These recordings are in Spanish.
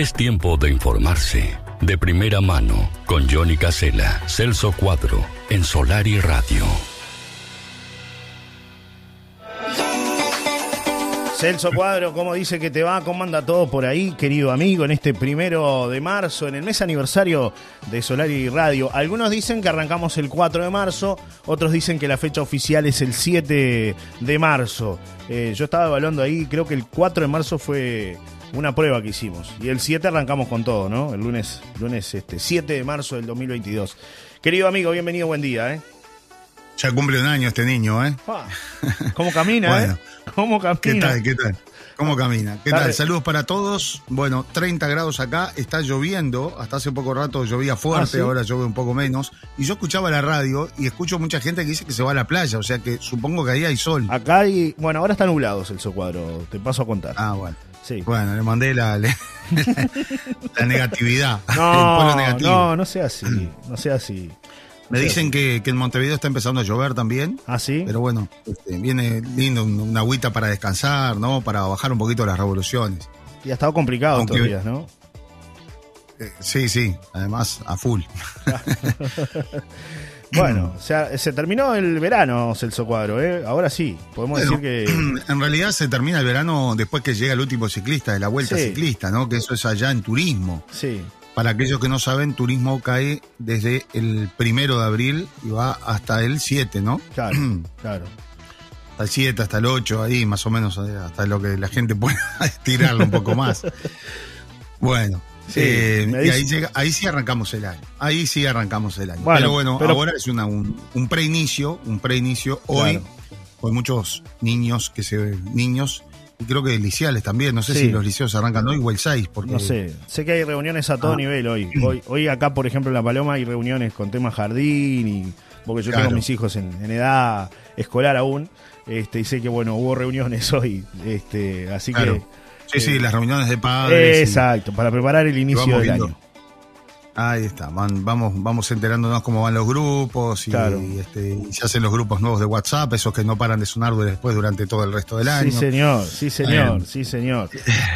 Es tiempo de informarse. De primera mano, con Johnny Casella, Celso Cuadro, en Solar y Radio. Celso Cuadro, ¿cómo dice que te va? ¿Cómo anda todo por ahí, querido amigo, en este primero de marzo, en el mes aniversario de Solar y Radio? Algunos dicen que arrancamos el 4 de marzo, otros dicen que la fecha oficial es el 7 de marzo. Eh, yo estaba evaluando ahí, creo que el 4 de marzo fue una prueba que hicimos. Y el 7 arrancamos con todo, ¿no? El lunes, lunes este, 7 de marzo del 2022. Querido amigo, bienvenido, buen día, ¿eh? Ya cumple un año este niño, ¿eh? Ah, ¿Cómo camina, eh? ¿Cómo camina? ¿Qué tal? ¿Qué tal? ¿Cómo camina? ¿Qué tal? Saludos para todos. Bueno, 30 grados acá, está lloviendo. Hasta hace poco rato llovía fuerte, Ah, ¿sí? ahora llueve un poco menos. Y yo escuchaba la radio y escucho mucha gente que dice que se va a la playa, o sea que supongo que ahí hay sol. Acá hay. Bueno, ahora está nublado, Celso Cuadro. Te paso a contar. Ah, bueno. Sí. Bueno, le mandé la, la negatividad. No, negativo. no, no sea así. No sea así. Me dicen que, que en Montevideo está empezando a llover también. ¿Ah, sí? Pero bueno, este, viene lindo un- una agüita para descansar, ¿no? Para bajar un poquito las revoluciones. Y ha estado complicado Aunque- estos días, ¿no? Eh, sí, sí, además a full. Bueno, o sea, se terminó el verano, Celso Cuadro, ¿eh? Ahora sí, podemos Bueno, decir que. En realidad se termina el verano después que llega el último ciclista de la vuelta Sí. ciclista, ¿no? Que eso es allá en turismo. Sí. Para aquellos que no saben, turismo cae desde el primero de abril y va hasta el 7, ¿no? Claro, claro. Hasta el 7, hasta el 8, ahí más o menos, eh, hasta lo que la gente pueda estirarlo un poco más. Bueno, Sí, eh, y ahí, llega, ahí sí arrancamos el año. Ahí sí arrancamos el año. Bueno, pero bueno, pero- ahora es una, un, un preinicio, un preinicio hoy, Claro. con muchos niños que se niños, y creo que liceales también. No sé Sí. si los liceos arrancan hoy o el 6, porque No sé, sé que hay reuniones a todo Ah. nivel hoy. hoy. Hoy acá, por ejemplo, en La Paloma hay reuniones con temas jardín y porque yo Claro. tengo mis hijos en, en edad escolar aún, este, y sé que bueno, hubo reuniones hoy, este, así Claro. que Sí, sí, eh, las reuniones de padres. y- exacto, para preparar el inicio del viendo. año. Ahí está, van- vamos, vamos enterándonos cómo van los grupos y, Claro. y, este, y se hacen los grupos nuevos de WhatsApp, esos que no paran de sonar después durante todo el resto del año. Sí, señor, sí, señor, Eh. sí, señor.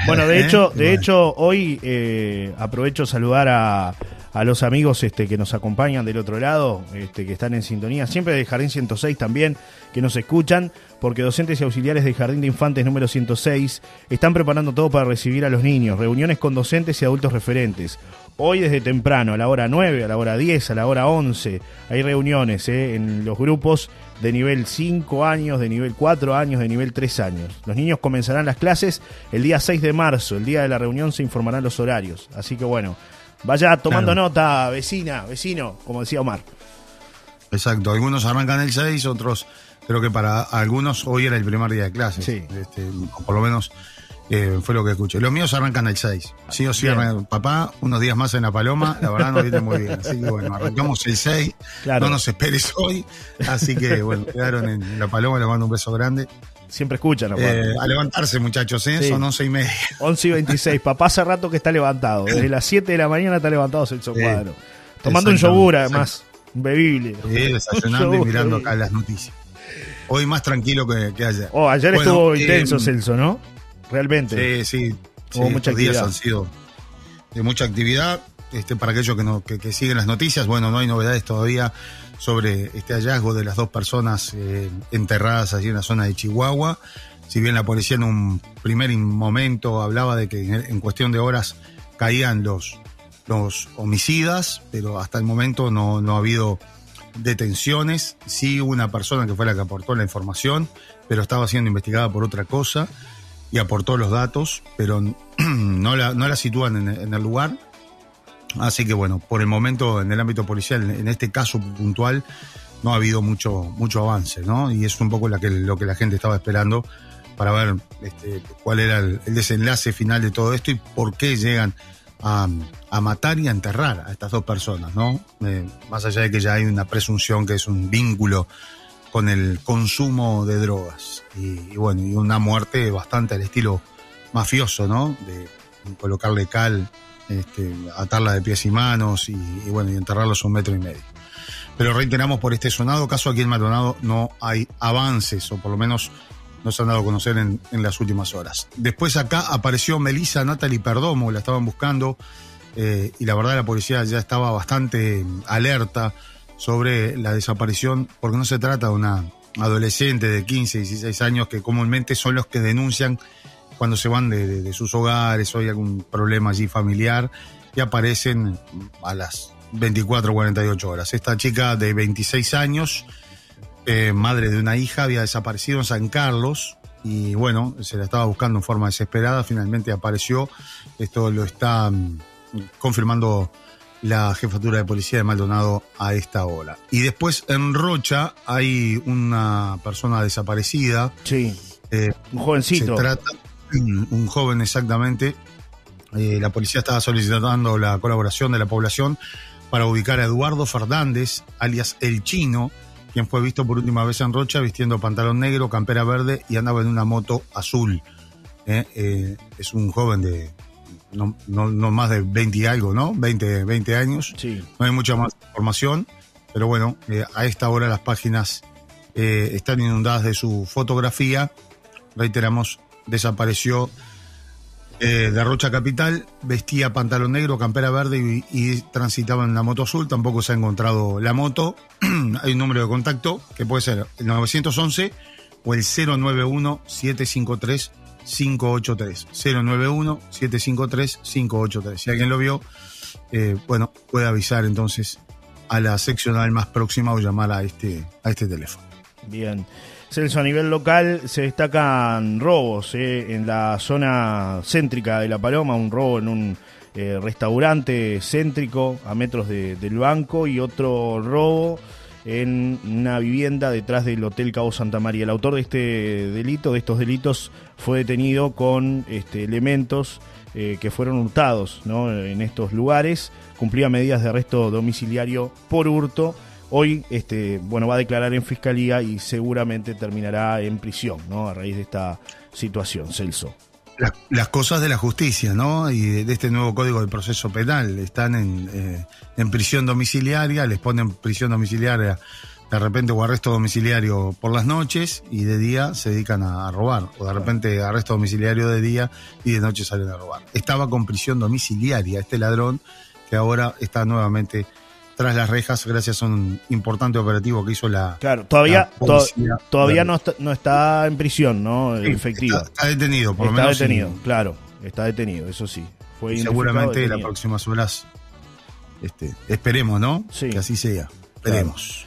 Bueno, de hecho, de hecho, hoy eh, aprovecho saludar a, a los amigos este, que nos acompañan del otro lado, este, que están en sintonía, siempre de Jardín 106 también, que nos escuchan, porque docentes y auxiliares del Jardín de Infantes número 106 están preparando todo para recibir a los niños, reuniones con docentes y adultos referentes. Hoy desde temprano, a la hora 9, a la hora 10, a la hora 11, hay reuniones eh, en los grupos de nivel 5 años, de nivel 4 años, de nivel 3 años. Los niños comenzarán las clases el día 6 de marzo, el día de la reunión se informarán los horarios. Así que bueno, vaya tomando Claro. nota, vecina, vecino, como decía Omar. Exacto, algunos arrancan el 6, otros creo que para algunos hoy era el primer día de clases. Sí. Este, o por lo menos eh, fue lo que escuché. Los míos arrancan el 6. Sí o sí, arrancan- papá, unos días más en La Paloma, la verdad nos viene muy bien. Así que bueno, arrancamos el 6. Claro. No nos esperes hoy. Así que bueno, quedaron en La Paloma, les mando un beso grande. Siempre escuchan, ¿no? Eh, a levantarse, muchachos, ¿eh? Sí. son 11 y media. 11 y 26. Papá hace rato que está levantado. Desde las 7 de la mañana está levantado Celso. Cuadro. Tomando un yogur, además. Bebible. Sí, desayunando y mirando acá las noticias. Hoy más tranquilo que, que ayer. Oh, ayer Bueno, estuvo eh, intenso, Celso, ¿no? Realmente. Sí, sí. Hubo sí, mucha estos días han sido de mucha actividad. Este, para aquellos que, no, que, que siguen las noticias, bueno, no hay novedades todavía sobre este hallazgo de las dos personas eh, enterradas allí en la zona de Chihuahua. Si bien la policía en un primer momento hablaba de que en, en cuestión de horas caían los, los homicidas, pero hasta el momento no, no ha habido detenciones. Sí una persona que fue la que aportó la información, pero estaba siendo investigada por otra cosa y aportó los datos, pero no la, no la sitúan en, el lugar. Así que bueno, por el momento en el ámbito policial, en este caso puntual, no ha habido mucho, mucho avance, ¿no? Y es un poco que, lo que la gente estaba esperando para ver este, cuál era el desenlace final de todo esto y por qué llegan a, matar y a enterrar a estas dos personas, ¿no? Eh, más allá de que ya hay una presunción que es un vínculo con el consumo de drogas. Y, bueno, y una muerte bastante al estilo mafioso, ¿no? De colocarle cal, este, atarla de pies y manos y, y bueno, y enterrarlos un metro y medio. Pero reiteramos por este sonado caso aquí en Maldonado no hay avances, o por lo menos nos han dado a conocer en, en las últimas horas. Después acá apareció Melissa Natalie Perdomo, la estaban buscando eh, y la verdad la policía ya estaba bastante alerta sobre la desaparición, porque no se trata de una adolescente de 15, 16 años que comúnmente son los que denuncian cuando se van de, de- sus hogares o hay algún problema allí familiar y aparecen a las 24 o 48 horas. Esta chica de 26 años, eh, madre de una hija, había desaparecido en San Carlos y bueno, se la estaba buscando en forma desesperada, finalmente apareció. Esto lo está mm, confirmando la jefatura de policía de Maldonado a esta hora. Y después en Rocha hay una persona desaparecida. Sí, eh, un se jovencito. trata un joven exactamente. Eh, la policía estaba solicitando la colaboración de la población para ubicar a Eduardo Fernández, alias El Chino, quien fue visto por última vez en Rocha vistiendo pantalón negro, campera verde y andaba en una moto azul. Eh, eh, es un joven de no, no- no más de 20 y algo, ¿no? 20, 20 años. Sí, No hay mucha más información, pero bueno, eh, a esta hora las páginas están inundadas de su fotografía. Reiteramos, desapareció eh, de Rocha Capital, vestía pantalón negro, campera verde y, transitaba en una moto azul. Tampoco se ha encontrado la moto. hay un número de contacto que puede ser el 911 o el 091-753. 583 091 753 583 si alguien lo vio eh, bueno, puede avisar entonces a la seccional más próxima o llamar a este, a este teléfono. bien. Celso, a nivel local se destacan robos eh, en la zona céntrica de La Paloma, un robo en un eh, restaurante céntrico a metros de- del banco y otro robo en una vivienda detrás del Hotel Cabo Santa María. El autor de este delito, de estos delitos, fue detenido con este, elementos eh, que fueron hurtados en estos lugares. Cumplía medidas de arresto domiciliario por hurto. Hoy este, bueno, va a declarar en fiscalía y seguramente terminará en prisión ¿no? a raíz de esta situación, Celso. Las, cosas de la justicia, ¿no? Y de, este nuevo código de proceso penal. Están en, eh, en prisión domiciliaria, les ponen prisión domiciliaria de repente o arresto domiciliario por las noches y de día se dedican a, a robar. O de repente arresto domiciliario de día y de noche salen a robar. Estaba con prisión domiciliaria este ladrón que ahora está nuevamente tras las rejas gracias a un importante operativo que hizo la, Claro, todavía, la to- todavía no está, no está en prisión, ¿no? Sí, Efectiva. Está, está detenido, por lo está menos. detenido, y- claro. Está detenido, eso sí. Fue seguramente detenido. próximas horas este, esperemos, ¿no? Sí. Que así sea. Esperemos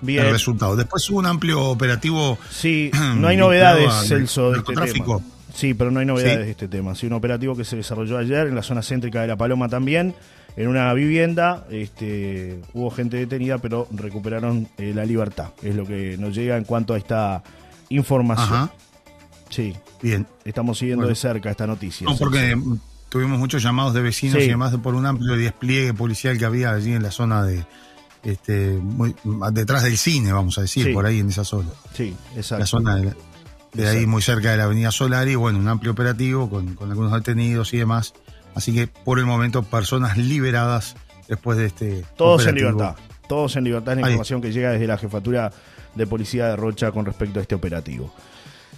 Bien. el resultado. Después hubo un amplio operativo. Sí, no hay novedades, Celso, de este tema. Sí, pero no hay novedades Sí. de este tema. Sí, un operativo que se desarrolló ayer en la zona céntrica de La Paloma también, en una vivienda. Este, hubo gente detenida, pero recuperaron eh, la libertad. Es lo que nos llega en cuanto a esta información. Ajá. Sí, Bien. estamos siguiendo Bueno. de cerca esta noticia. No, porque mm, tuvimos muchos llamados de vecinos Sí. y además de por un amplio despliegue policial que había allí en la zona de. Este, muy, detrás del cine, vamos a decir, Sí. por ahí en esa zona. Sí, exacto. la zona de, de ahí muy cerca de la avenida Solari, bueno, un amplio operativo con, con algunos detenidos y demás. Así que por el momento personas liberadas después de este... Todos en libertad. Todos en libertad es la Ahí. información que llega desde la jefatura de policía de Rocha con respecto a este operativo.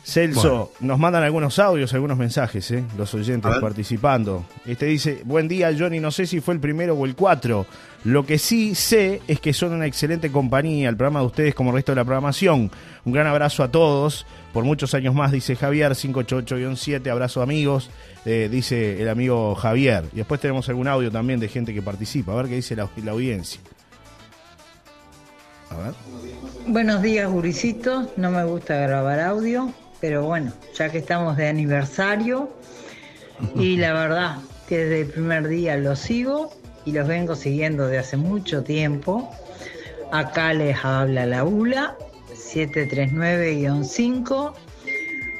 Celso, Bueno. nos mandan algunos audios, algunos mensajes, ¿eh? los oyentes participando. Este dice, buen día Johnny, no sé si fue el primero o el cuatro. Lo que sí sé es que son una excelente compañía, el programa de ustedes como el resto de la programación. Un gran abrazo a todos, por muchos años más, dice Javier, 588-7, abrazo amigos, eh, dice el amigo Javier. Y después tenemos algún audio también de gente que participa, a ver qué dice la, la audiencia. A ver. Buenos días, guricitos. No me gusta grabar audio, pero bueno, ya que estamos de aniversario, y la verdad que desde el primer día los sigo y los vengo siguiendo de hace mucho tiempo. Acá les habla la ULA 739-5.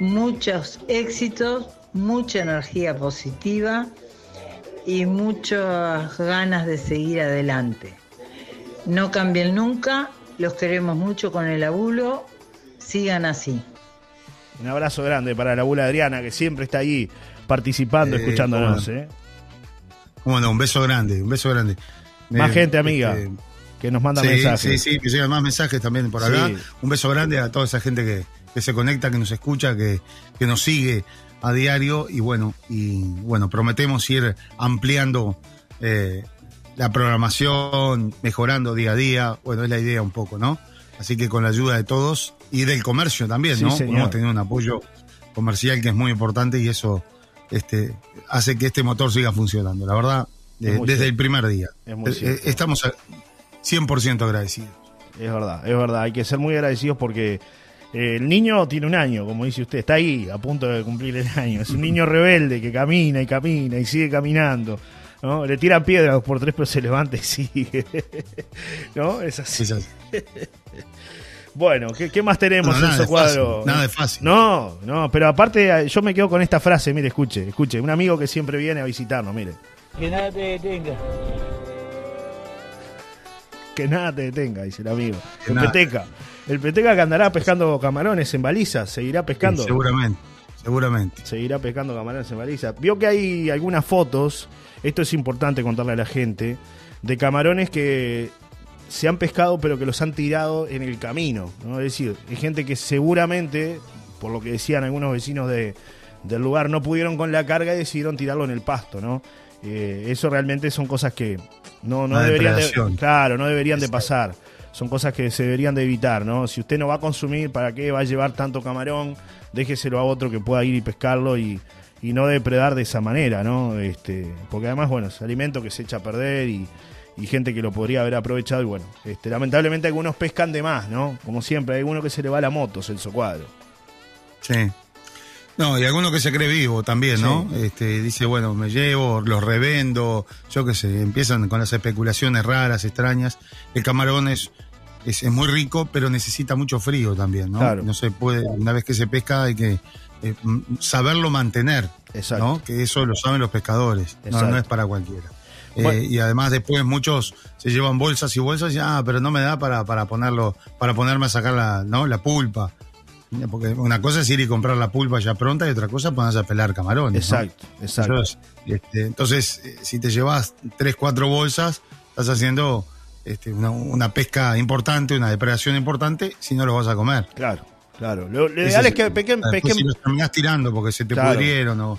Muchos éxitos, mucha energía positiva y muchas ganas de seguir adelante. No cambien nunca, los queremos mucho con el abuelo, sigan así. Un abrazo grande para la abuela Adriana, que siempre está ahí participando, Eh, escuchándonos. bueno. ¿eh? Bueno, un beso grande, un beso grande. Más Eh, gente, amiga, este, que nos manda sí, mensajes. sí, sí, que llegan más mensajes también por acá. Sí. Un beso grande a toda esa gente que, que se conecta, que nos escucha, que, que nos sigue a diario y bueno, y bueno, prometemos ir ampliando eh, la programación, mejorando día a día, bueno, es la idea un poco, ¿no? Así que con la ayuda de todos y del comercio también, Sí, ¿no? Hemos tenido un apoyo comercial que es muy importante y eso este, hace que este motor siga funcionando. La verdad, eh, desde cierto. el primer día. Es Eh, eh, estamos a- 100% agradecidos. Es verdad, es verdad. Hay que ser muy agradecidos porque eh, el niño tiene un año, como dice usted, está ahí a punto de cumplir el año. Es un niño rebelde que camina y camina y sigue caminando. ¿No? Le tiran piedras por tres, pero se levanta y sigue. ¿No? Es así. Es así. Bueno, ¿qué, qué más tenemos en nada su de cuadro? fácil, nada de fácil. No, no, pero aparte yo me quedo con esta frase, mire, escuche, escuche. Un amigo que siempre viene a visitarnos, mire. Que nada te detenga. Que nada te detenga, dice el amigo. Que El nada. peteca. El peteca que andará pescando camarones en balizas, seguirá pescando. Sí, seguramente, seguramente. seguirá pescando camarones en baliza. Vio que hay algunas fotos, esto es importante contarle a la gente, de camarones que se han pescado pero que los han tirado en el camino. ¿no? Es decir, hay gente que seguramente, por lo que decían algunos vecinos de, del lugar, no pudieron con la carga y decidieron tirarlo en el pasto. ¿no? Eh, eso realmente son cosas que no, no Una deberían de, claro, no deberían de pasar. Son cosas que se deberían de evitar, ¿no? Si usted no va a consumir, ¿para qué va a llevar tanto camarón? Déjeselo a otro que pueda ir y pescarlo y, y no depredar de esa manera, ¿no? Este, porque además, bueno, es alimento que se echa a perder y, y gente que lo podría haber aprovechado y bueno, este, lamentablemente algunos pescan de más, ¿no? Como siempre, hay uno que se le va la moto, Celso Cuadro. Sí. No, y alguno que se cree vivo también, ¿no? Este, dice, bueno, me llevo, los revendo, yo qué sé, empiezan con las especulaciones raras, extrañas. El camarón es, es, es muy rico, pero necesita mucho frío también, ¿no? Claro. No se puede, una vez que se pesca hay que eh, saberlo mantener, Exacto. ¿no? Que eso lo saben los pescadores, no, no es para cualquiera. Eh, y además después muchos se llevan bolsas y bolsas y ah, pero no me da para, para ponerlo, para ponerme a sacar la, ¿no? la pulpa. Porque una cosa es ir y comprar la pulpa ya pronta y otra cosa es ponerse a pelar camarones. ¿no? Exacto, exacto. Entonces, este, entonces, eh, si te llevas tres, cuatro bolsas, estás haciendo este, una, una pesca importante, una depredación importante, si no los vas a comer. Claro, claro. Lo, ideal es es- que pesquen, pesquen, si los terminás tirando porque se te Claro. pudrieron o...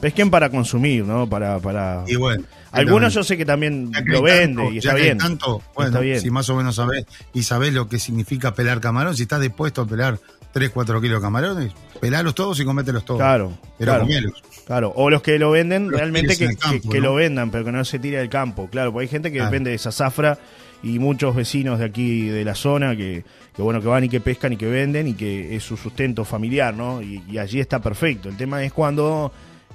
pesquen para consumir, ¿no? Para, para... Y bueno. Algunos yo sé que también Ya que lo vende tanto- y ya está que bien. tanto, bueno, Está bien. si más o menos sabés y sabés lo que significa pelar camarón, si estás dispuesto a pelar 3, 4 kilos de camarones, pelalos todos y comételos todos. Claro, Pero claro. Claro, o los que lo venden Los realmente que, campo, que- que ¿no? lo vendan, pero que no se tire del campo. Claro, porque hay gente que Claro. depende de esa zafra y muchos vecinos de aquí de la zona que, que bueno que van y que pescan y que venden y que es su sustento familiar, ¿no? Y, y allí está perfecto. El tema es cuando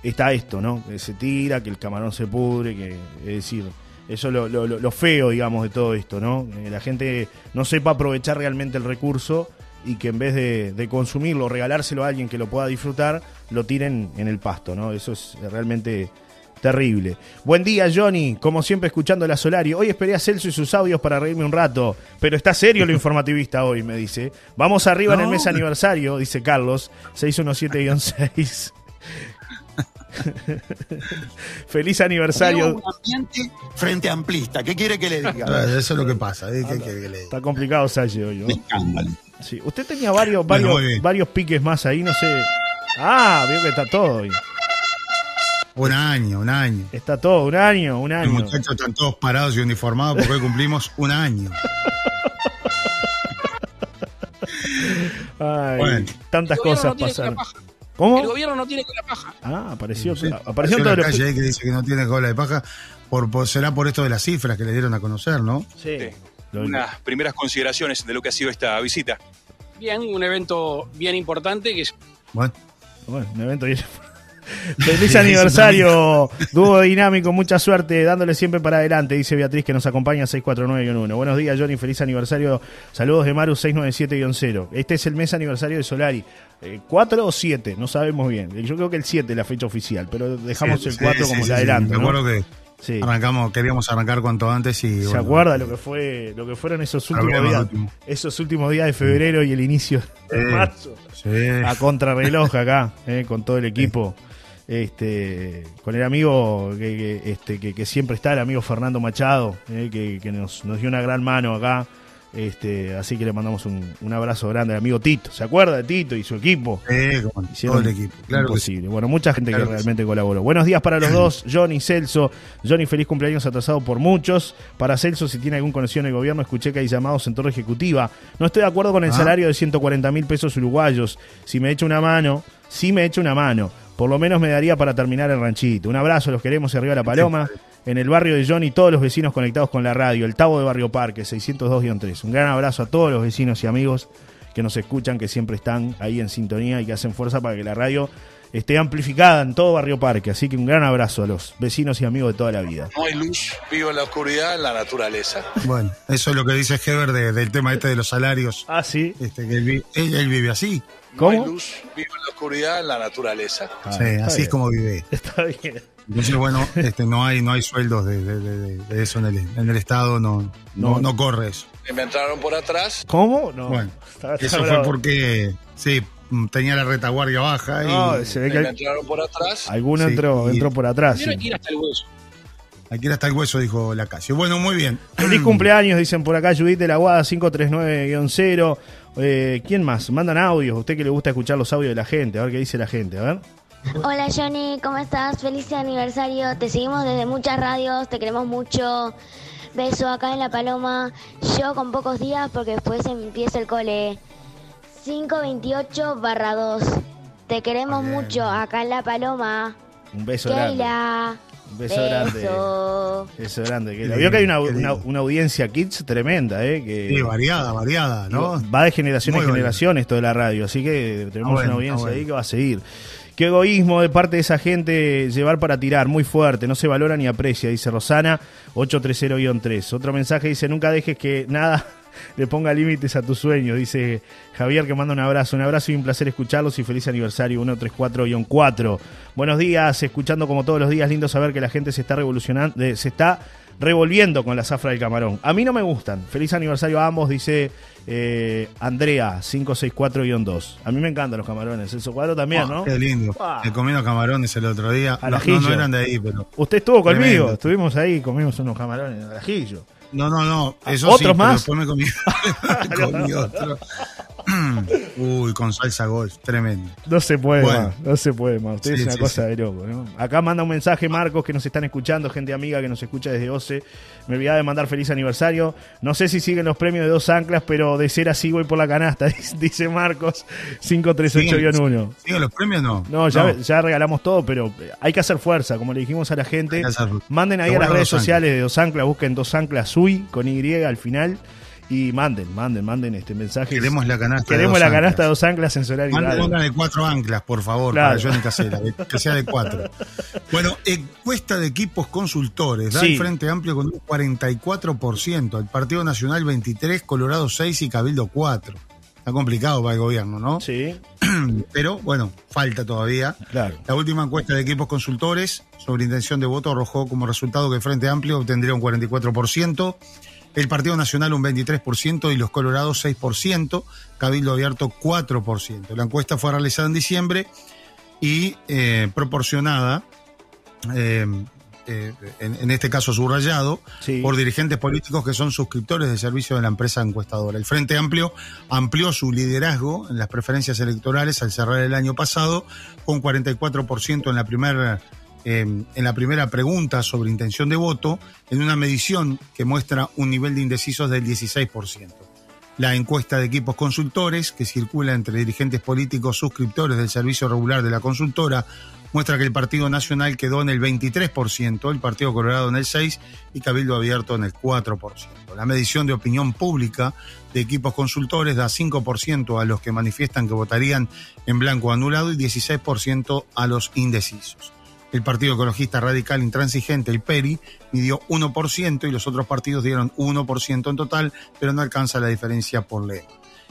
está esto, ¿no? Que se tira, que el camarón se pudre, que es decir, eso es lo, lo- lo- lo feo, digamos, de todo esto, ¿no? Eh, la gente no sepa aprovechar realmente el recurso y que en vez de, de consumirlo, regalárselo a alguien que lo pueda disfrutar, lo tiren en el pasto, ¿no? Eso es realmente terrible. Buen día, Johnny. Como siempre, escuchando la Solari. Hoy esperé a Celso y sus audios para reírme un rato, pero está serio lo informativista hoy, me dice. Vamos arriba en el mes aniversario, dice Carlos, 617-6. Feliz aniversario. un ambiente frente amplista. ¿Qué quiere que le diga? Ah, Eso es lo que pasa. ¿eh? ¿Qué quiere que le diga? Está complicado Salle hoy, ¿no? Un escándalo. Sí. Usted tenía varios, varios, varios piques más ahí, no sé. Ah, veo que está todo hoy. Un año, un año. Está todo, un año, un Los año. muchachos están todos parados y uniformados porque hoy cumplimos un año. Ay, Bueno. tantas cosas pasaron. ¿Cómo? El gobierno no tiene cola paja. Ah, apareció, Sí. apareció Hay en todos los. calle ahí que dice que no tiene cola de paja. Por, por- será por esto de las cifras que le dieron a conocer, ¿no? Sí. Sí. Unas primeras consideraciones de lo que ha sido esta visita. Bien, un evento bien importante que Bueno, Bueno, un evento bien. Feliz aniversario, dúo dinámico, mucha suerte, dándole siempre para adelante, dice Beatriz que nos acompaña 649-1. Buenos días, Johnny, feliz aniversario. Saludos de Maru 697-0. Este es el mes aniversario de Solari. Eh, ¿4 o 7? No sabemos bien. Yo creo que el 7 es la fecha oficial, pero dejamos sí, el 4 sí, como sí, el adelanto. Me ¿no? acuerdo que Sí. arrancamos, queríamos arrancar cuanto antes y. ¿Se bueno, acuerda lo que fue lo que fueron esos últimos días? Esos últimos días de febrero y el inicio de marzo. Sí. a contrarreloj acá, eh, con todo el equipo. Este, con el amigo que, que, este, que, que siempre está, el amigo Fernando Machado, eh, que, que nos, nos dio una gran mano acá. Este, así que le mandamos un, un abrazo grande al amigo Tito. ¿Se acuerda de Tito y su equipo? Eh, como Hicieron todo el equipo. Claro imposible. Bueno, mucha gente Claro que que realmente colaboró. Buenos días para los dos, Johnny Celso. Johnny, feliz cumpleaños atrasado por muchos. Para Celso, si tiene algún conocido en el gobierno, escuché que hay llamados en torre ejecutiva. No estoy de acuerdo con el Ah. salario de 140 mil pesos uruguayos. Si me echa una mano, sí me echa una mano. Por lo menos me daría para terminar el ranchito. Un abrazo, los queremos y arriba la paloma. En el barrio de Johnny, todos los vecinos conectados con la radio. El Tabo de Barrio Parque, 602-3. Un gran abrazo a todos los vecinos y amigos que nos escuchan, que siempre están ahí en sintonía y que hacen fuerza para que la radio esté amplificada en todo Barrio Parque. Así que un gran abrazo a los vecinos y amigos de toda la vida. No hay luz, vivo en la oscuridad, en la naturaleza. Bueno, eso es lo que dice Heber de- del tema este de los salarios. Ah, sí. Este, que él, vi- él- él vive así. No hay ¿Cómo? luz, vivo en la oscuridad, en la naturaleza. Ah, Sí, así bien. es como vive. Está bien. Entonces, bueno, este, no hay, no hay sueldos de, de- de- de eso en el, en el Estado, no, no, No. no corre eso. Me entraron por atrás. ¿Cómo? No. Bueno, Está- está eso fue porque, sí, tenía la retaguardia baja y No, se ve que por atrás. alguno Sí, entró, y- entró por atrás. Sí. que ir hasta el hueso. aquí era hasta el hueso, dijo la calle. Bueno, muy bien. Feliz cumpleaños, dicen por acá, Judith de la Guada 539-0. Eh, ¿Quién más? Mandan audios. Usted que le gusta escuchar los audios de la gente. A ver qué dice la gente. A ver. Hola Johnny, ¿cómo estás? Feliz aniversario. Te seguimos desde muchas radios, te queremos mucho. Beso acá en La Paloma. Yo con pocos días porque después empieza el cole. 528 barra 2. Te queremos Bien. mucho acá en La Paloma. Un beso grande. Keila. Un beso grande. Beso. Beso grande. Que Qué la vio que hay una, audiencia kids tremenda, ¿eh? Que, Sí, variada, variada, ¿no? Va de generación Muy en variada. generación esto de la radio, así que tenemos Ah, bueno, una audiencia ah, bueno. ahí que va a seguir. Qué egoísmo de parte de esa gente llevar para tirar, muy fuerte, no se valora ni aprecia, dice Rosana 830-3. Otro mensaje dice, nunca dejes que nada le ponga límites a tus sueños, dice Javier que manda un abrazo, un abrazo y un placer escucharlos y feliz aniversario 134-4. Buenos días, escuchando como todos los días, lindo saber que la gente se está revolucionando, eh, se está revolviendo con la zafra del camarón. A mí no me gustan. Feliz aniversario a ambos, dice eh, Andrea 564-2. A mí me encantan los camarones. Celso Cuadro también, Ah, ¿no? Qué lindo. Ah. Me comí unos camarones el otro día. Al No, no, eran de ahí, pero. Usted estuvo conmigo, estuvimos ahí, comimos unos camarones al ajillo. No, no, no. Eso ¿Otros sí, pero más? después me comí, me comí otro. Uy, con salsa golf. Tremendo. No se puede Bueno. más, no se puede más. Usted Sí, es una sí, cosa sí. de loco. ¿no? Acá manda un mensaje Marcos que nos están escuchando, gente amiga que nos escucha desde OCE. Me olvidaba de mandar feliz aniversario. No sé si siguen los premios de dos anclas, pero de ser así voy por la canasta, dice Marcos 538-1. ¿Siguen los premios no? No, ya, ya regalamos todo, pero hay que hacer fuerza, como le dijimos a la gente. Manden ahí a las redes sociales de Dos Anclas, busquen Dos Anclas Sui con Y al final y manden, manden, manden este mensaje. Queremos la canasta. de Queremos dos la anclas. canasta de Dos Anclas en Solar y Manden- de cuatro anclas, por favor, Claro. para Johnny Casera, de- que sea de cuatro. Bueno, encuesta de equipos consultores, da Sí. el Frente Amplio con un 44%, el Partido Nacional 23, Colorado 6 y Cabildo 4. Está complicado para el gobierno, ¿no? Sí, Pero bueno, falta todavía. claro. La última encuesta de equipos consultores sobre intención de voto arrojó como resultado que el Frente Amplio obtendría un 44%, el Partido Nacional un 23% y los Colorados 6%, Cabildo Abierto 4%. La encuesta fue realizada en diciembre y eh, proporcionada, eh, eh, en, en este caso subrayado, Sí. por dirigentes políticos que son suscriptores del servicio de la empresa encuestadora. El Frente Amplio amplió su liderazgo en las preferencias electorales al cerrar el año pasado con 44% en la primera eh, en la primera pregunta sobre intención de voto, en una medición que muestra un nivel de indecisos del 16%. La encuesta de equipos consultores, que circula entre dirigentes políticos suscriptores del servicio regular de la consultora, muestra que el Partido Nacional quedó en el 23%, el Partido Colorado en el 6% y Cabildo Abierto en el 4%. La medición de opinión pública de equipos consultores da 5% a los que manifiestan que votarían en blanco anulado y 16% a los indecisos. El Partido Ecologista Radical Intransigente, el PERI, midió 1% y los otros partidos dieron 1% en total, pero no alcanza la diferencia por ley.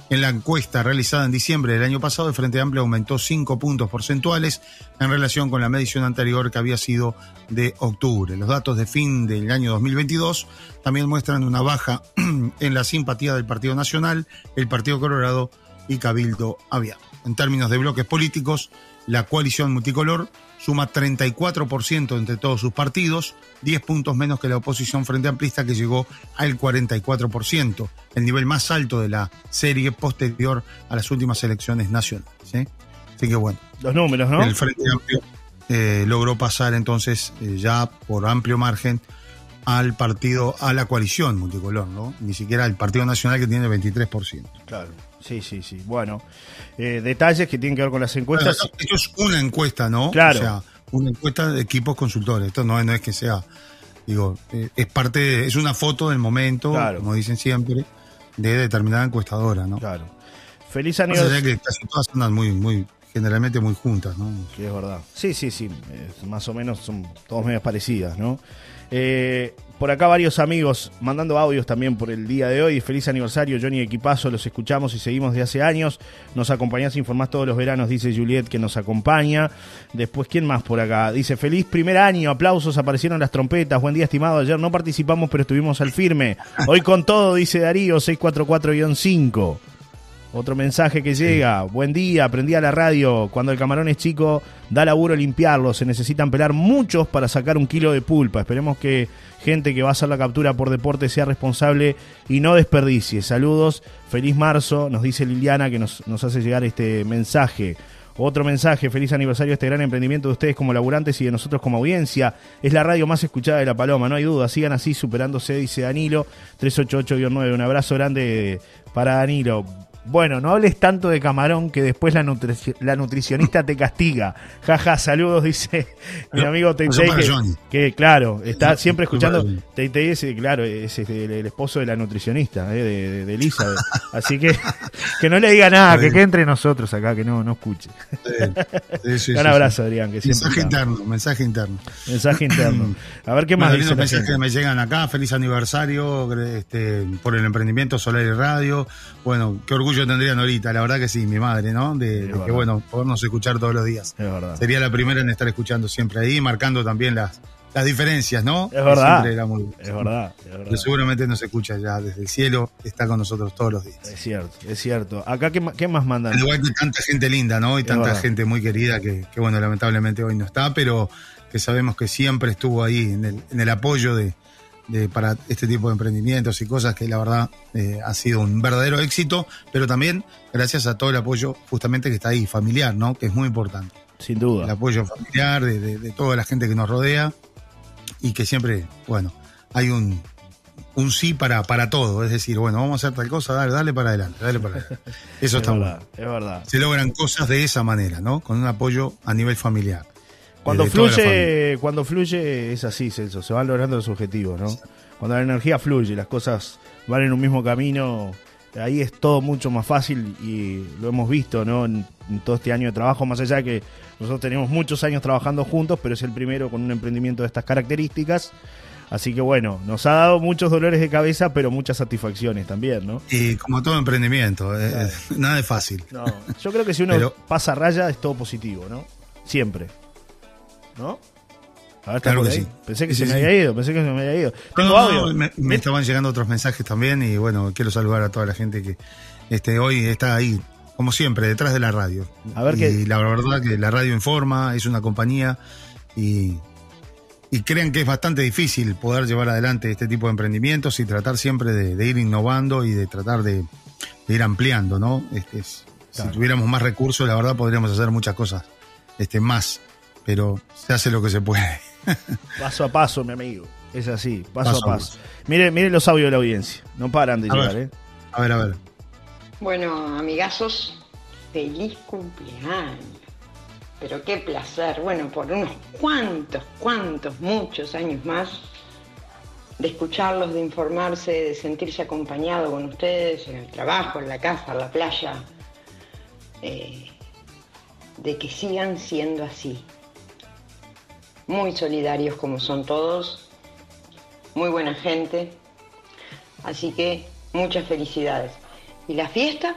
En la encuesta realizada en diciembre del año pasado, el Frente Amplio aumentó 5 puntos porcentuales en relación con la medición anterior que había sido de octubre. Los datos de fin del año 2022 también muestran una baja en la simpatía del Partido Nacional, el Partido Colorado y Cabildo Abierto. En términos de bloques políticos, la coalición multicolor suma 34% entre todos sus partidos, 10 puntos menos que la oposición frente amplista que llegó al 44%, el nivel más alto de la serie posterior a las últimas elecciones nacionales. ¿sí? Así que bueno. Los números, ¿no? El Frente Amplio eh, logró pasar entonces eh, ya por amplio margen al partido, a la coalición multicolor, ¿no? Ni siquiera al Partido Nacional que tiene 23%. Claro. Sí, sí, sí. Bueno, eh, detalles que tienen que ver con las encuestas. Bueno, esto es una encuesta, ¿no? Claro. O sea, una encuesta de equipos consultores. Esto no, no es que sea, digo, eh, es parte, de- es una foto del momento, Claro. como dicen siempre, de determinada encuestadora, ¿no? Claro. Feliz Más allá aniversario. que casi todas andan muy, muy, generalmente muy juntas, ¿no? Que es verdad. Sí, sí, sí. eh, más o menos son todas medias parecidas, ¿no? Eh, por acá varios amigos mandando audios también por el día de hoy. Feliz aniversario, Johnny Equipazo. Los escuchamos y seguimos de hace años. Nos acompañás, informás todos los veranos, dice Juliet, que nos acompaña. Después, ¿quién más por acá? Dice, feliz primer año, aplausos, aparecieron las trompetas. Buen día, estimado. Ayer no participamos, pero estuvimos al firme. Hoy con todo, dice Darío, 644-5. Otro mensaje que llega. Buen día, aprendí a la radio. Cuando el camarón es chico, da laburo limpiarlo. Se necesitan pelar muchos para sacar un kilo de pulpa. Esperemos que gente que va a hacer la captura por deporte sea responsable y no desperdicie. Saludos, feliz marzo, nos dice Liliana que nos, nos hace llegar este mensaje. Otro mensaje, feliz aniversario a este gran emprendimiento de ustedes como laburantes y de nosotros como audiencia. Es la radio más escuchada de La Paloma, no hay duda. Sigan así, superándose, dice Danilo, 388-9. Un abrazo grande para Danilo. Bueno, no hables tanto de camarón que después la, nutrici- la nutricionista te castiga. Jaja, saludos, dice mi amigo Teitei, que, que, claro, está siempre escuchando. Teitei es, claro, es el, el esposo de la nutricionista, eh, de, de, Elizabeth. Así que que no le diga nada, que quede entre nosotros acá, que no, no escuche. Sí, sí, Un abrazo. Adrián, que siempre Mensaje interno, mensaje interno. Mensaje interno. A ver qué más Bueno, mensajes que me llegan acá. Feliz aniversario este, por el emprendimiento Solar y Radio. Bueno, qué orgullo tendría Norita, la verdad que sí, mi madre, ¿no? De, de que, bueno, podernos escuchar todos los días. Es verdad. Sería la primera en estar escuchando siempre ahí, marcando también las, las diferencias, ¿no? Es verdad. Siempre era muy- Es verdad, es verdad. Pero seguramente nos escucha ya desde el cielo, está con nosotros todos los días. Es cierto, es cierto. Acá, ¿qué, qué más mandan? Al igual que tanta gente linda, ¿no? Y Es tanta verdad. gente muy querida que, que, bueno, lamentablemente hoy no está, pero que sabemos que siempre estuvo ahí en el, en el apoyo de, de- para este tipo de emprendimientos y cosas que la verdad eh, ha sido un verdadero éxito, pero también gracias a todo el apoyo justamente que está ahí, familiar, ¿no? Que es muy importante. Sin El duda. apoyo familiar de, de- de toda la gente que nos rodea y que siempre, bueno, hay un, un sí para, para todo. Es decir, bueno, vamos a hacer tal cosa, dale, dale para adelante, dale para adelante. Eso es está bueno verdad, es verdad. se logran cosas de esa manera, ¿no? Con un apoyo a nivel familiar. Cuando Eh, fluye, cuando fluye es así, Celso, se van logrando los objetivos, ¿no? Cuando la energía fluye, las cosas van en un mismo camino, ahí es todo mucho más fácil y lo hemos visto, ¿no? En, en todo este año de trabajo, más allá de que nosotros tenemos muchos años trabajando juntos, pero es el primero con un emprendimiento de estas características. Así que bueno, nos ha dado muchos dolores de cabeza, pero muchas satisfacciones también, ¿no? Y como todo emprendimiento, eh, nada es fácil. No, yo creo que si uno Pero- pasa raya es todo positivo, ¿no? Siempre. ¿No? A ver, ¿está Claro que ahí? sí. Pensé que Sí, se sí, me había ido, pensé que se me había ido. Tengo No, no, audio. me, me estaban llegando otros mensajes también y bueno, quiero saludar a toda la gente que este, hoy está ahí, como siempre, detrás de la radio. A ver y qué- la verdad que la radio informa, es una compañía y, y crean que es bastante difícil poder llevar adelante este tipo de emprendimientos y tratar siempre de, de ir innovando y de tratar de, de ir ampliando, ¿no? Este, es- Claro. Si tuviéramos más recursos, la verdad podríamos hacer muchas cosas este, más, pero se hace lo que se puede. Paso a paso, mi amigo. Es así, paso, Paso a paso. Mire, mire los audios de la audiencia. No paran de A llegar, ver. ¿eh? A ver, a ver. Bueno, amigazos, feliz cumpleaños. Pero qué placer, bueno, por unos cuantos, cuantos, muchos años más, de escucharlos, de informarse, de sentirse acompañado con ustedes en el trabajo, en la casa, en la playa, eh, de que sigan siendo así. Muy solidarios como son todos, muy buena gente, así que muchas felicidades. ¿Y la fiesta?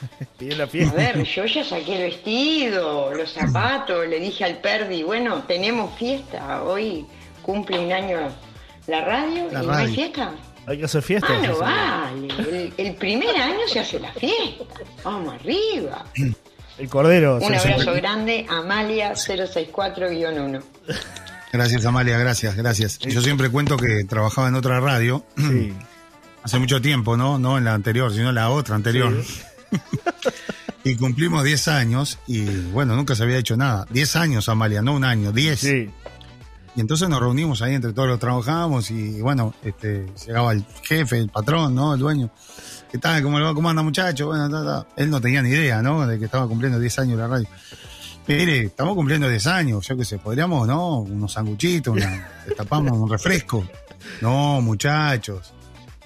A ver, yo ya saqué el vestido, los zapatos, le dije al Perdi, bueno, tenemos fiesta, hoy cumple un año la radio La y no hay fiesta. Hay que hacer fiesta. Ah, no vale, el, el primer año se hace la fiesta, vamos arriba. El cordero. Un abrazo grande, Amalia 064-1. Gracias, Amalia, gracias, gracias. Yo siempre cuento que trabajaba en otra radio. Sí. Hace mucho tiempo, ¿no? No en la anterior, sino en la otra anterior. y cumplimos 10 años y bueno, nunca se había hecho nada. 10 años, Amalia, no un año, 10. Sí. Y entonces nos reunimos ahí entre todos los trabajábamos y bueno, este, llegaba el jefe, el patrón, ¿no? El dueño. ¿Qué tal? ¿Cómo le va? ¿Cómo anda, muchacho? Bueno, ta, ta. él no tenía ni idea, ¿no? De que estaba cumpliendo 10 años la radio. Mire, estamos cumpliendo 10 años, yo qué sé, podríamos, ¿no? Unos sanguchitos, una, destapamos un refresco. No, muchachos,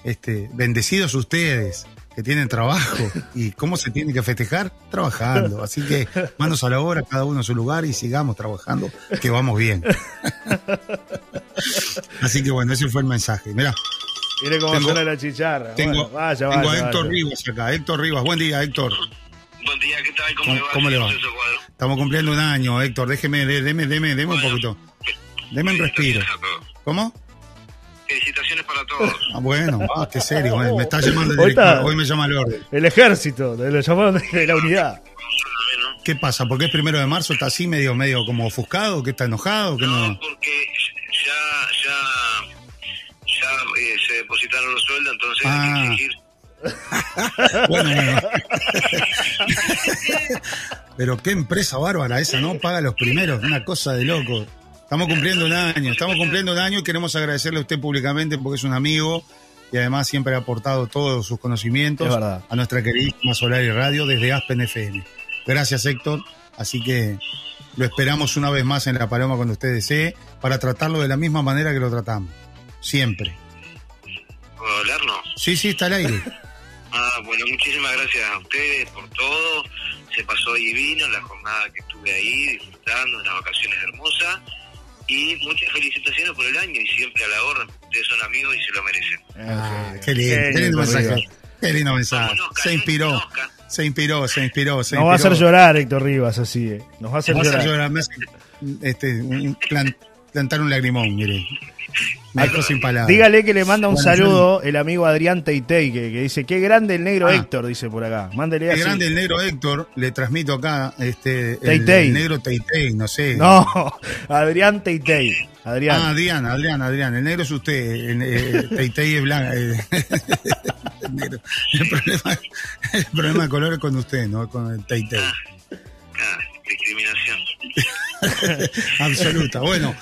este, bendecidos ustedes que tienen trabajo. ¿Y cómo se tiene que festejar? Trabajando. Así que manos a la obra, cada uno en su lugar y sigamos trabajando, que vamos bien. Así que bueno, ese fue el mensaje. Mirá, Mire cómo Tengo- suena la chicharra. tengo, Bueno, vaya, tengo vaya, a Héctor vaya. Rivas acá. Héctor Rivas, buen día, Héctor. Buen día, ¿qué tal? ¿Cómo, cómo le va? Estamos cumpliendo un año, Héctor. Déjeme, dé- deme, deme, deme un poquito. Deme un respiro. ¿Cómo? Ah, bueno, ah, qué serio. eh, Me está llamando el Hoy director. Hoy me llama el orden. El ejército, lo llamaron de, la unidad. ¿Qué pasa? ¿Porque es primero de marzo? ¿Está así medio, medio como ofuscado? ¿Que está enojado? ¿Que no? Porque ya, ya, ya eh, se depositaron los sueldos, entonces hay Ah. que exigir. Bueno, bueno. Pero qué empresa bárbara esa, ¿no? Paga los primeros, una cosa de loco. Estamos cumpliendo un año, estamos cumpliendo un año y queremos agradecerle a usted públicamente porque es un amigo y además siempre ha aportado todos sus conocimientos a nuestra queridísima Solar y Radio desde Aspen FM. Gracias, Héctor. Así que lo esperamos una vez más en La Paloma cuando usted desee para tratarlo de la misma manera que lo tratamos. Siempre. ¿Puedo hablar, no? Sí, sí, está al aire. Ah, bueno, muchísimas gracias a ustedes por todo. Se pasó divino la jornada que estuve ahí, disfrutando, unas vacaciones hermosas. Y muchas felicitaciones por el año y siempre a la orden. Ustedes son amigos y se lo merecen. Ah, qué lindo, qué lindo lindo, mensaje. Qué lindo mensaje. Se inspiró, se inspiró, se inspiró, se Nos va a hacer llorar Héctor Rivas así, eh. Nos va a hacer Me va a hacer llorar. llorar, me hace, este, un- plan- plantar un lagrimón, mire. Me dejó sin palabras. Dígale que le manda un Bueno, saludo el amigo Adrián Teitei, que, que dice, qué grande el negro Ah. Héctor, dice por acá. Mándele Qué así. grande el negro Héctor, le transmito acá, este, el, Teitei. el negro Teitei, no sé. No, Adrián Teitei. Adrián. Ah, Adrián, Adrián, Adrián, el negro es usted, el, eh, Teitei es blanco. eh, el, negro. El problema, el problema de color es con usted, no con el Teitei. Ah, discriminación. Absoluta. Bueno,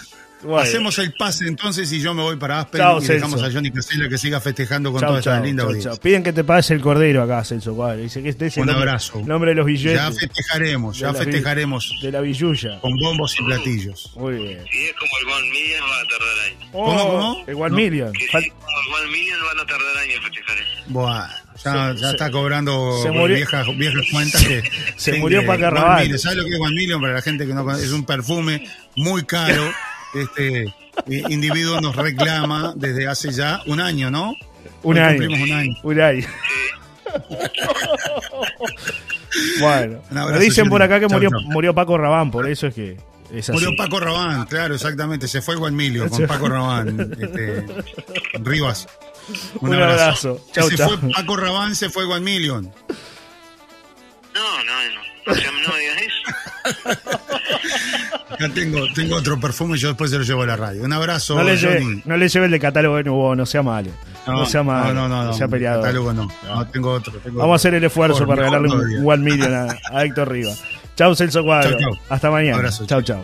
Bueno. hacemos el pase entonces y yo me voy para Aspen Chao, y dejamos Celso. a Johnny Casella que siga festejando con Chau, toda esta chau, linda audiencia. Piden que te pases el cordero acá, Celso Cuadro. Dice que este es el Un nombre- abrazo. nombre de los billetes. Ya festejaremos, ya De festejaremos De la villuya. con bombos y platillos. Muy bien. Si es como el One Million, va a tardar años. ¿Cómo, cómo? El One No. Million. Que si es como el One Million, van a tardar años en festejar eso. Buah, ya, Se- ya se- está cobrando se murió- viejas, viejas cuentas que Se murió Rabanne. Million, ¿Sabes lo que es One Million? Para la gente que no conoce, es un perfume muy caro. Este eh, individuo nos reclama desde hace ya un año, ¿no? Un Hoy año. Cumplimos un año. Un año. bueno, Un abrazo, me dicen por acá que Chau, murió, chau. murió Paco Rabán, por eso es que es así. Murió Paco Rabán, claro, exactamente. Se fue One Million con Paco Rabán. Este, Rivas. Un abrazo. Chau, se chau. fue Paco Rabán, se fue One Million. No, no, no. No me digas eso. Acá tengo, tengo otro perfume y yo después se lo llevo a la radio. Un abrazo, No le, lleve, no le lleve el de catálogo de Nubo, no sea malo. No, sea malo. No, no, no, sea peleado. Catálogo no. No, tengo otro. tengo Vamos a hacer el esfuerzo para regalarle un. One Million a, a Héctor Rivas. Chau, Celso Cuadro. Chau, chau. Hasta mañana. Abrazo, chau, chau.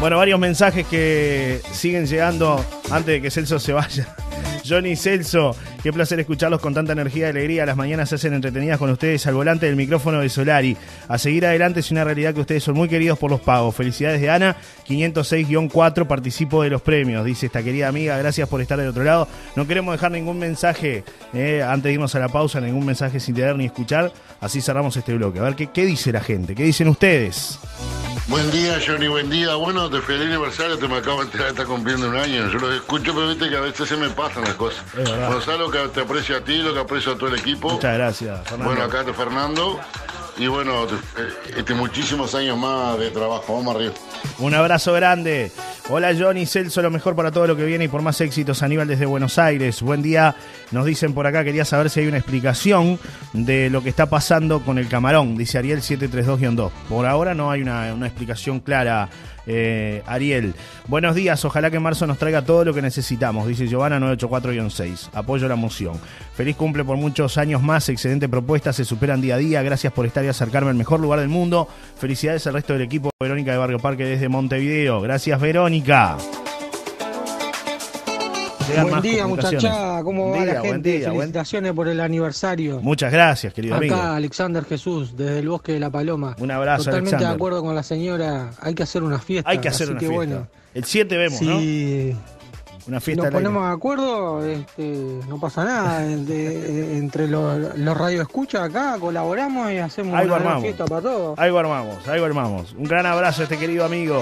Bueno, varios mensajes que siguen llegando antes de que Celso se vaya. Johnny Celso, qué placer escucharlos con tanta energía y alegría. Las mañanas se hacen entretenidas con ustedes al volante del micrófono de Solari. A seguir adelante es una realidad que ustedes son muy queridos por los pagos. Felicidades de Ana, 506-4, participo de los premios, dice esta querida amiga. Gracias por estar del otro lado. No queremos dejar ningún mensaje eh, antes de irnos a la pausa, ningún mensaje sin leer ni escuchar. Así cerramos este bloque. A ver qué, dice la gente, qué dicen ustedes. Buen día, Johnny, buen día. Bueno, de feliz aniversario, te me acabo de enterar está cumpliendo un año. Yo lo escucho, pero viste que a veces se me pasan las cosas. Es verdad. Bueno, sabes lo que te aprecio a ti, lo que aprecio a todo el equipo. Muchas gracias, Fernando. Bueno, acá está Fernando. Y bueno, eh, este, muchísimos años más de trabajo. Vamos arriba. Un abrazo grande. Hola Johnny Celso, lo mejor para todo lo que viene y por más éxitos. Aníbal desde Buenos Aires. Buen día. Nos dicen por acá, quería saber si hay una explicación de lo que está pasando con el camarón, dice Ariel 732-2. Por ahora no hay una, una explicación clara, eh, Ariel. Buenos días, ojalá que marzo nos traiga todo lo que necesitamos, dice Giovanna 984-6. Apoyo la moción. Feliz cumple por muchos años más, excelente propuesta, se superan día a día. Gracias por estar y acercarme al mejor lugar del mundo. Felicidades al resto del equipo. Verónica de Barrio Parque desde Montevideo. Gracias, Verónica. Buen día, muchacha. ¿Cómo Buen va día, la buen gente? día, buen- Felicitaciones por el aniversario. Muchas gracias, querido Acá, amigo. Alexander Jesús, desde el Bosque de la Paloma. Un abrazo, Totalmente Alexander. de acuerdo con la señora. Hay que hacer una fiesta. Hay que hacer así una que fiesta. bueno. El 7 vemos, si ¿no? Una fiesta nos ponemos de acuerdo, este, no pasa nada. De- entre los, los radioescuchas acá colaboramos y hacemos Algo una gran fiesta para todos. Algo armamos, algo armamos. Un gran abrazo a este querido amigo.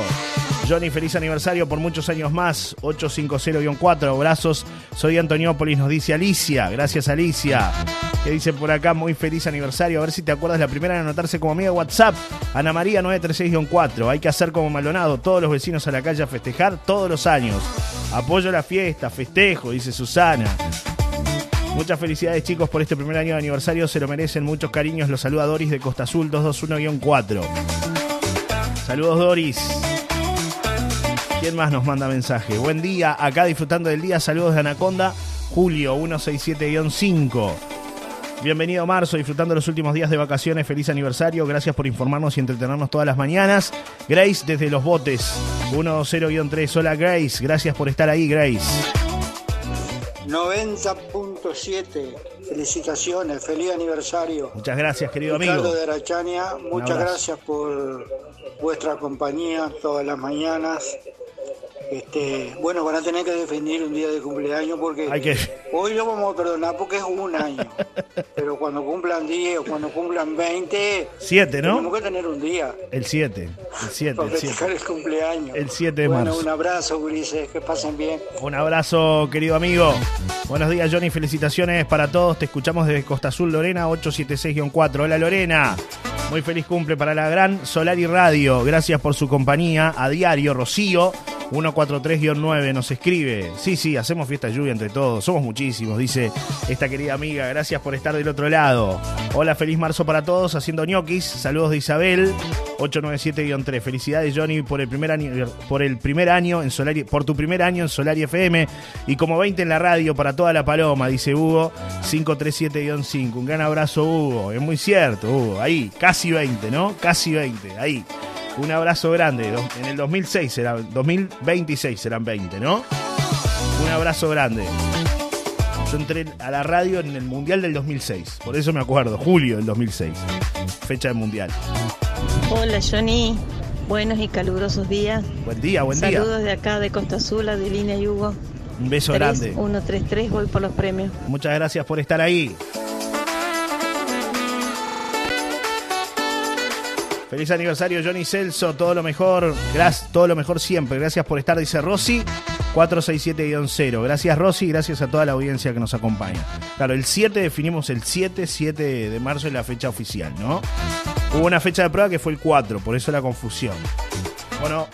Johnny, feliz aniversario por muchos años más. 850-4, abrazos. Soy Antoniópolis, nos dice Alicia. Gracias, Alicia. Que dice por acá, muy feliz aniversario. A ver si te acuerdas la primera en anotarse como amiga de WhatsApp. Ana María 936-4. Hay que hacer como Maldonado. Todos los vecinos a la calle a festejar todos los años. Apoyo la fiesta, festejo, dice Susana. Muchas felicidades chicos por este primer año de aniversario, se lo merecen muchos cariños. Los saluda Doris de Costa Azul 221-4. Saludos Doris. ¿Quién más nos manda mensaje? Buen día, acá disfrutando del día. Saludos de Anaconda, Julio 167-5. Bienvenido marzo, disfrutando los últimos días de vacaciones. Feliz aniversario. Gracias por informarnos y entretenernos todas las mañanas. Grace desde Los Botes 10-3. Hola Grace, gracias por estar ahí, Grace. 90.7. Felicitaciones, feliz aniversario. Muchas gracias, querido Ricardo amigo. de Arachania, muchas gracias por vuestra compañía todas las mañanas. Este, bueno, van a tener que defender un día de cumpleaños porque Hay que- hoy lo vamos a perdonar porque es un año. Pero cuando cumplan 10 o cuando cumplan 20, Siete, ¿no? tenemos que tener un día El 7, el 7, para el 7. festejar el cumpleaños. El 7 de bueno, marzo. un abrazo, Gurises, que pasen bien. Un abrazo, querido amigo. Buenos días, Johnny. Felicitaciones para todos. Te escuchamos desde Costa Azul, Lorena, 876-4. Hola, Lorena. Muy feliz cumple para la gran Solari Radio. Gracias por su compañía. A diario, Rocío, 143-9, nos escribe. Sí, sí, hacemos fiesta de lluvia entre todos. Somos muchísimos, dice esta querida amiga. Gracias por estar del otro lado. Hola, feliz marzo para todos. Haciendo ñoquis. Saludos de Isabel, 897-3. Felicidades, Johnny, por el primer año, por el primer año en Solari, por tu primer año en Solari FM y como 20 en la radio para toda la paloma, dice Hugo, 537-5. Un gran abrazo, Hugo. Es muy cierto, Hugo. Ahí, casi 20, ¿no? Casi 20. Ahí. Un abrazo grande. En el 2006 será, 2026 serán 20, ¿no? Un abrazo grande. Yo entré a la radio en el Mundial del 2006. Por eso me acuerdo. Julio del 2006. Fecha del Mundial. Hola Johnny, buenos y calurosos días. Buen día, buen día. Saludos de acá de Costa Azul, Adelina y Hugo. Un beso grande. 133, voy por los premios. Muchas gracias por estar ahí. Feliz aniversario Johnny Celso, todo lo mejor, gracias, todo lo mejor siempre. Gracias por estar, dice Rosy, 467-0. Gracias Rosy, gracias a toda la audiencia que nos acompaña. Claro, el 7 definimos el 7, 7 de marzo es la fecha oficial, ¿no? Hubo una fecha de prueba que fue el 4, por eso la confusión. Bueno,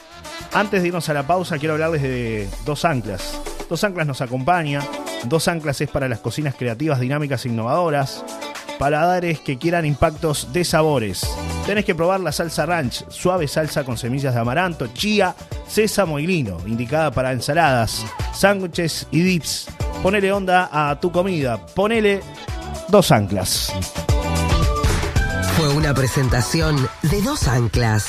antes de irnos a la pausa, quiero hablarles de Dos Anclas. Dos Anclas nos acompaña. Dos Anclas es para las cocinas creativas, dinámicas e innovadoras. Paladares que quieran impactos de sabores. Tenés que probar la salsa ranch, suave salsa con semillas de amaranto, chía, sésamo y lino, indicada para ensaladas, sándwiches y dips. Ponele onda a tu comida. Ponele Dos Anclas. Fue una presentación de dos anclas.